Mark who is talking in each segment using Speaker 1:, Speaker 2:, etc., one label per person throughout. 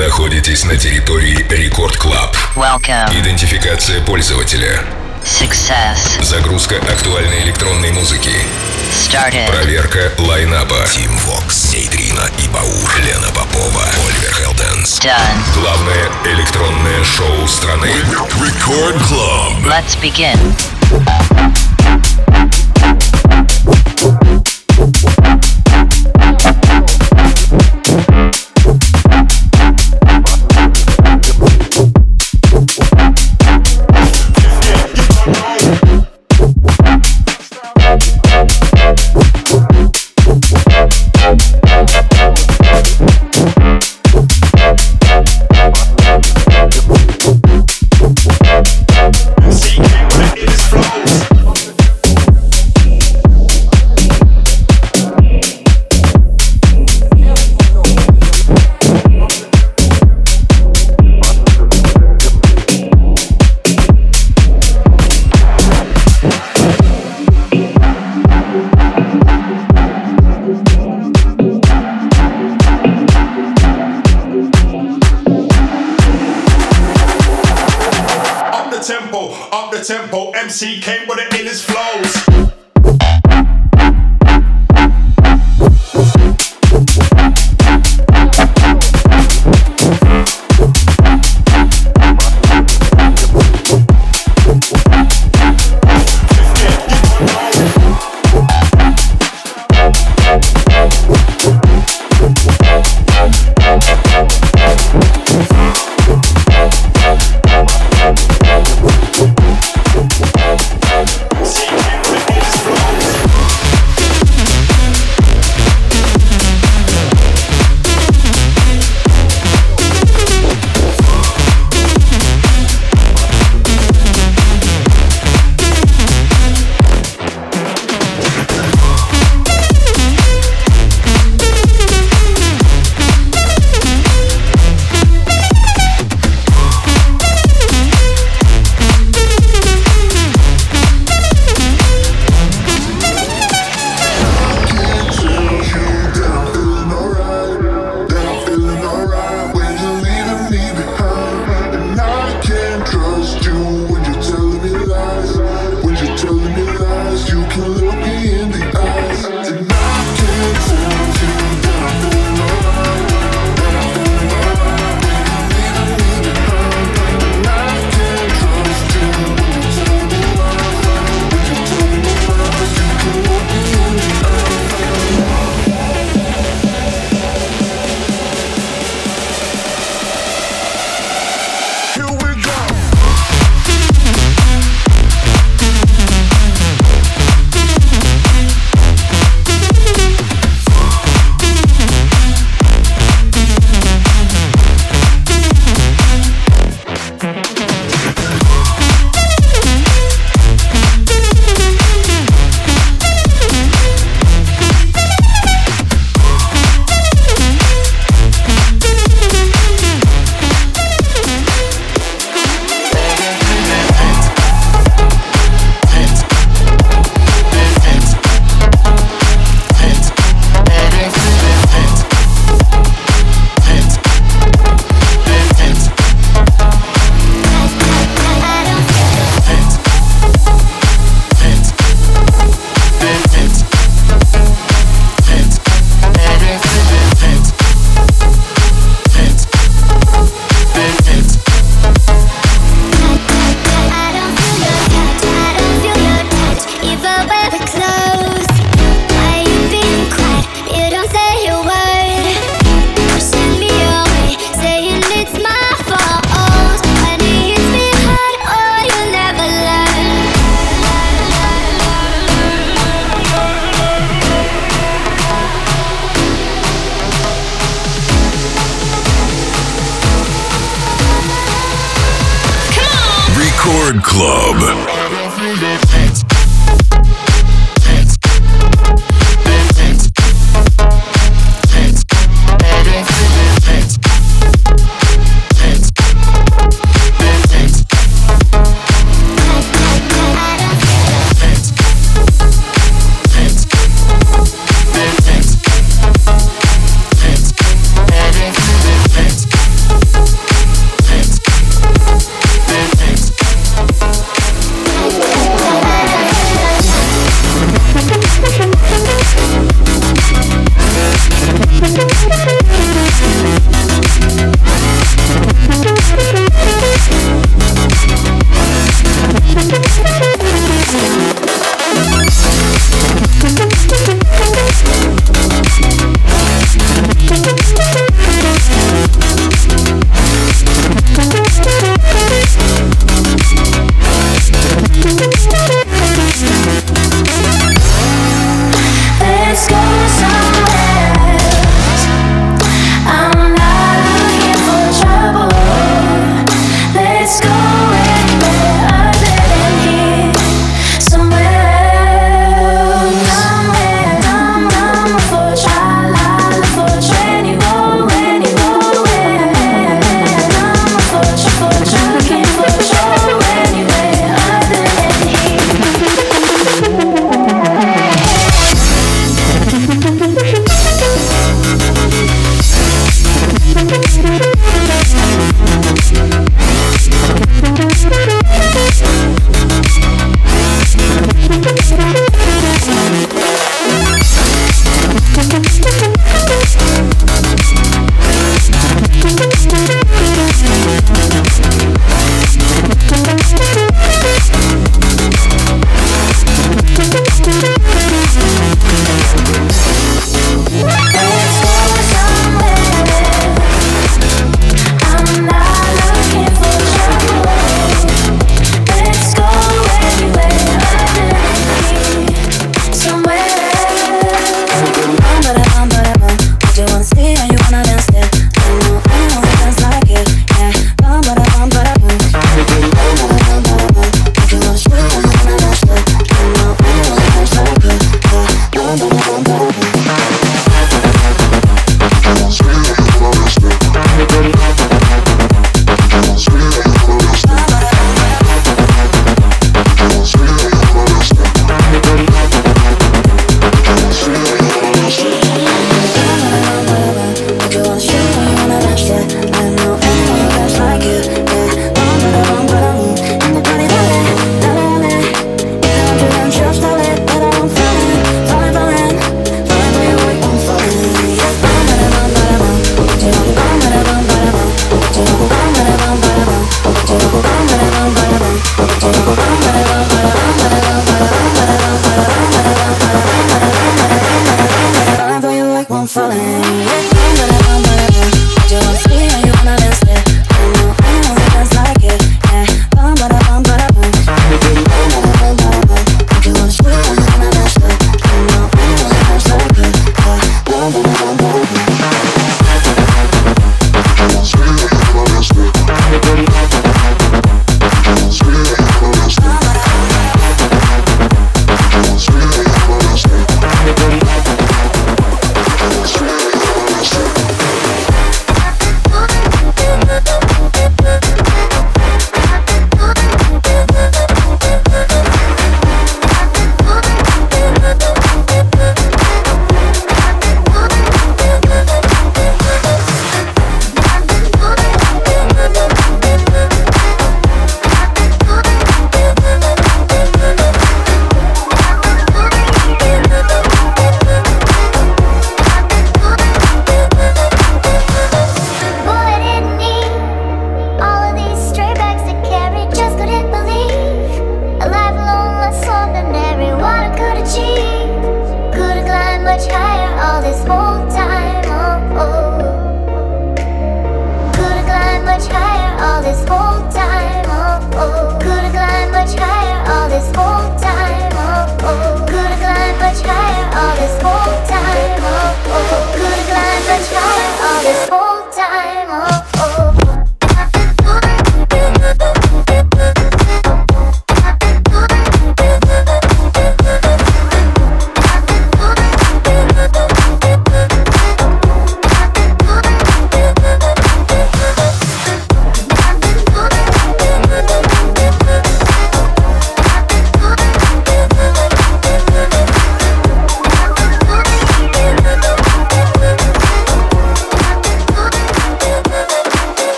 Speaker 1: находитесь на территории Рекорд Клаб. Идентификация пользователя.
Speaker 2: Success.
Speaker 1: Загрузка актуальной электронной музыки.
Speaker 2: Started.
Speaker 1: Проверка лайнапа. Тим Вокс, Нейтрина и Баур, Лена Попова, Оливер Хелденс.
Speaker 2: Done.
Speaker 1: Главное электронное шоу страны. Record Club.
Speaker 2: Let's begin.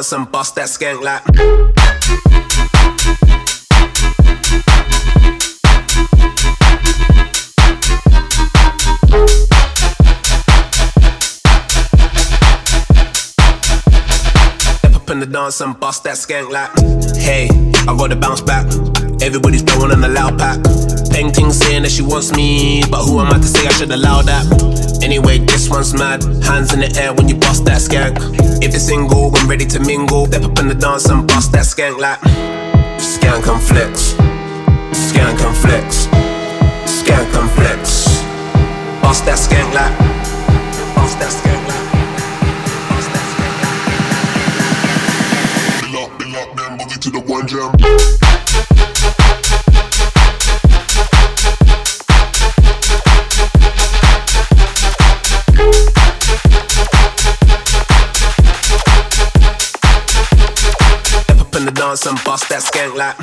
Speaker 3: Dance and bust that skank like. In the dance and bust that skank like. Hey, I gotta bounce back. Everybody's throwing on the loud pack. Painting saying that she wants me, but who am I to say I should allow that? Anyway, this one's mad. Hands in the air when you bust that skank. If it's single, I'm ready to mingle. Step up in the dance and bust that skank like. Skank and flex. Skank and flex. Skank and flex. Bust that skank like. Bust that skank like.
Speaker 4: To the one jam.
Speaker 3: Dance and bust that skank like.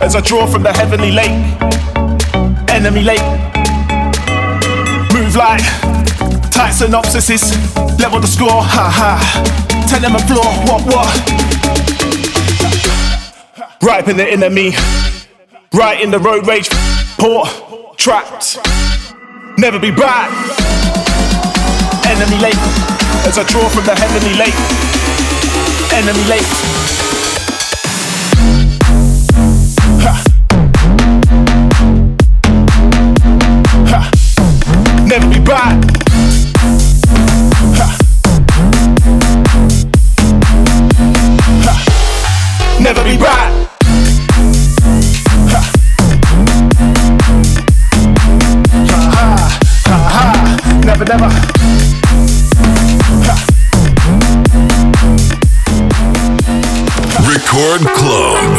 Speaker 5: As I draw from the heavenly lake enemy lake. Move like tight synopsises, level the score, ha ha. Tell them a floor, what what? Right in the enemy, right in the road rage, port, trapped. Never be back. Enemy lake, as I draw from the heavenly lake. Enemy late. back. Ha. Ha. Never be. Never,
Speaker 4: Record Club.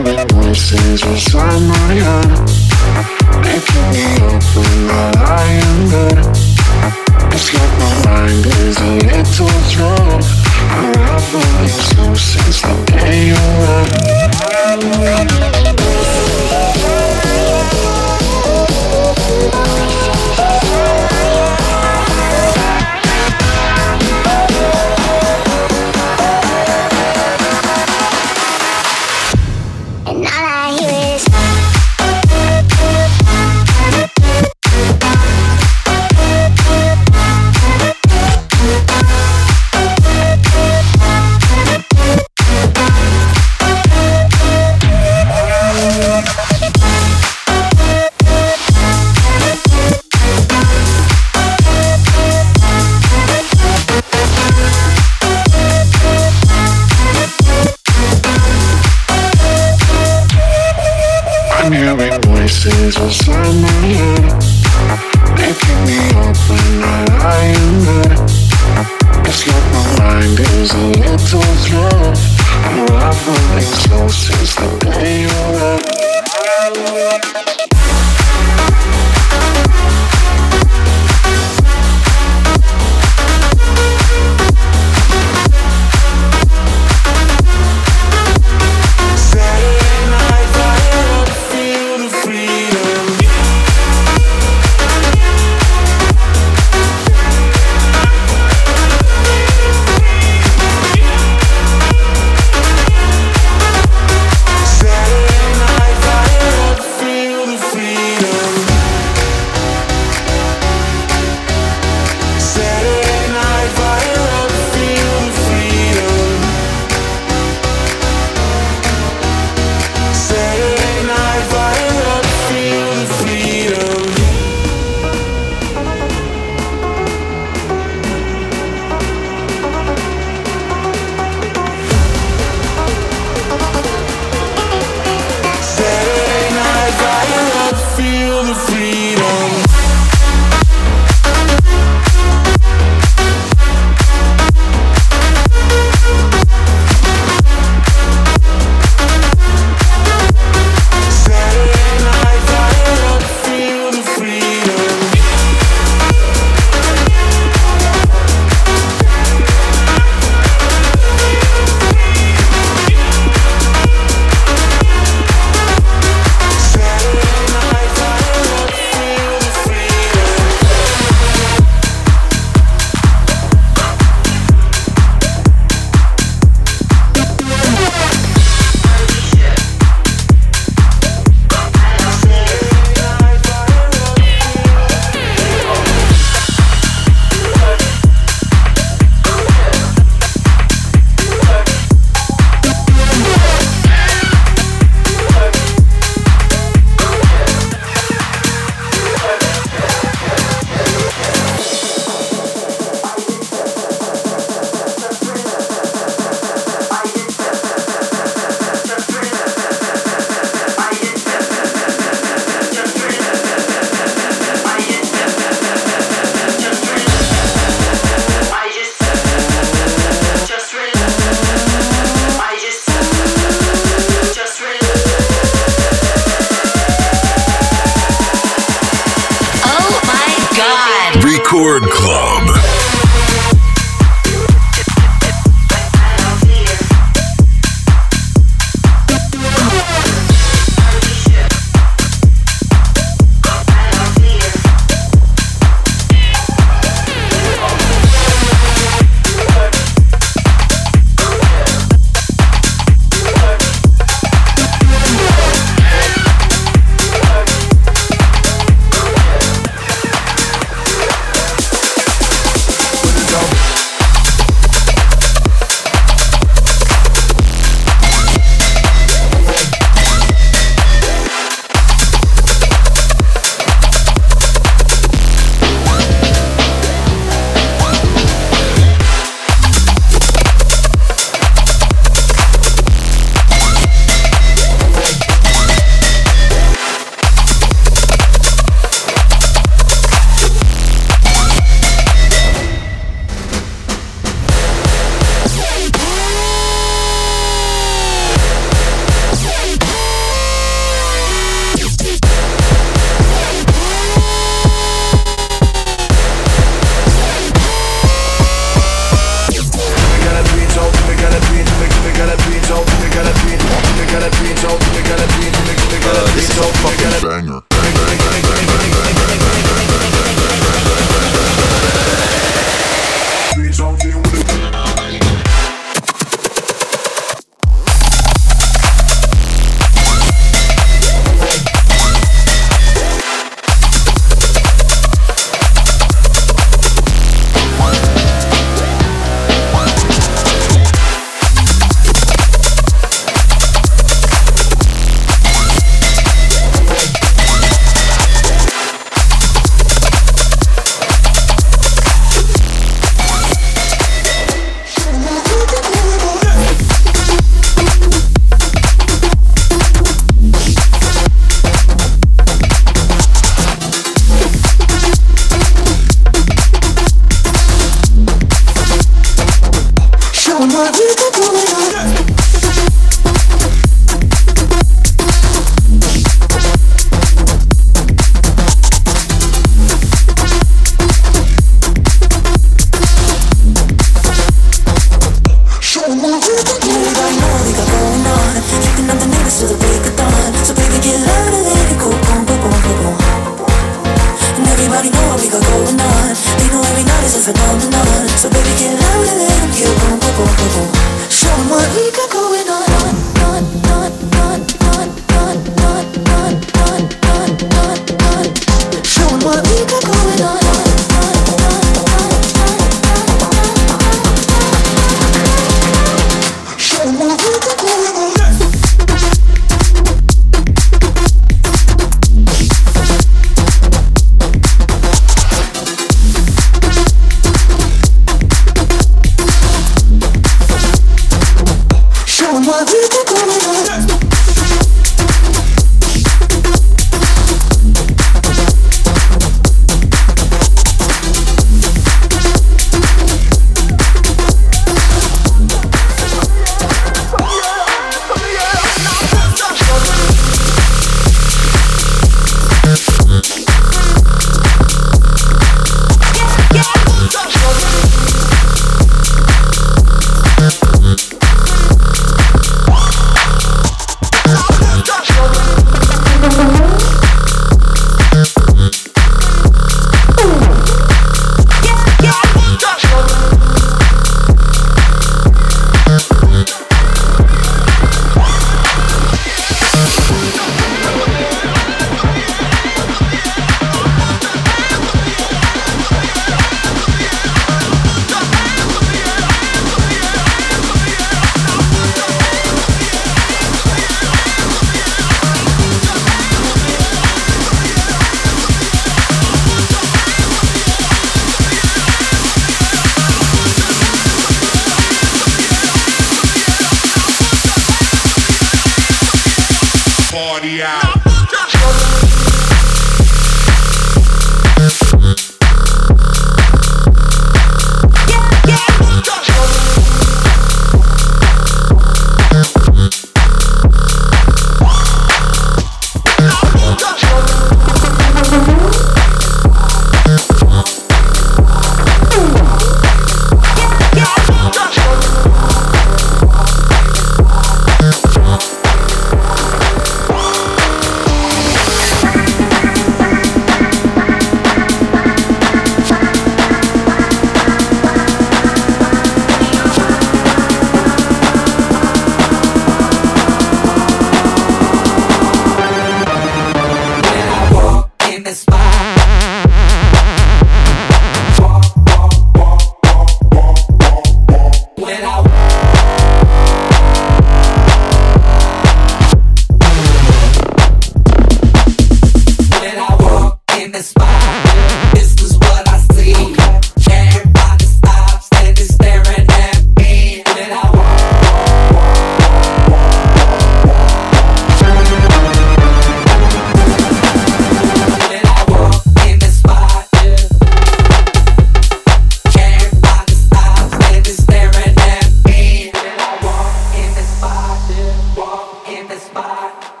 Speaker 6: When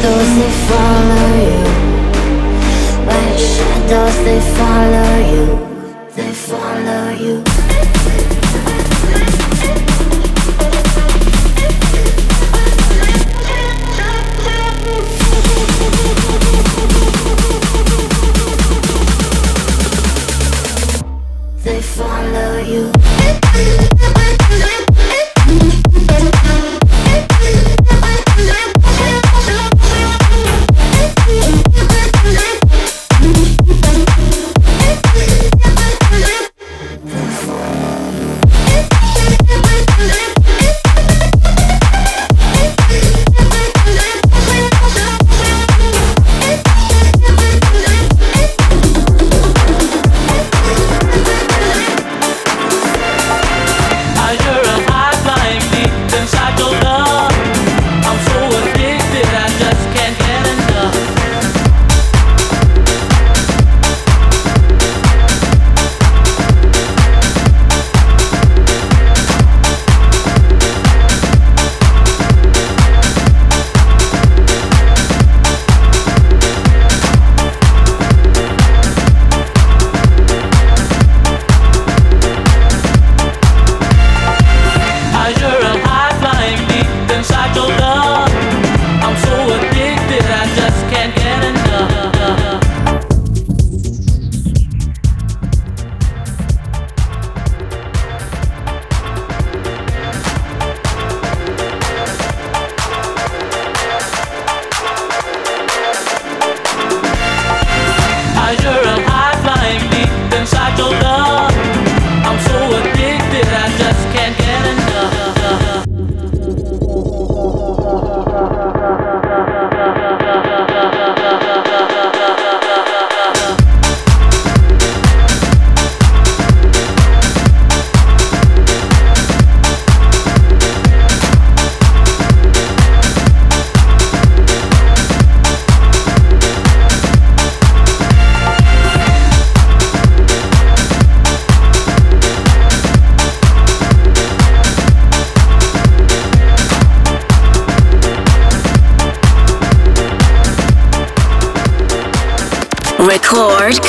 Speaker 6: shadows they follow you.
Speaker 7: When
Speaker 8: shadows they follow you, they follow you. They follow you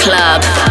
Speaker 7: Club.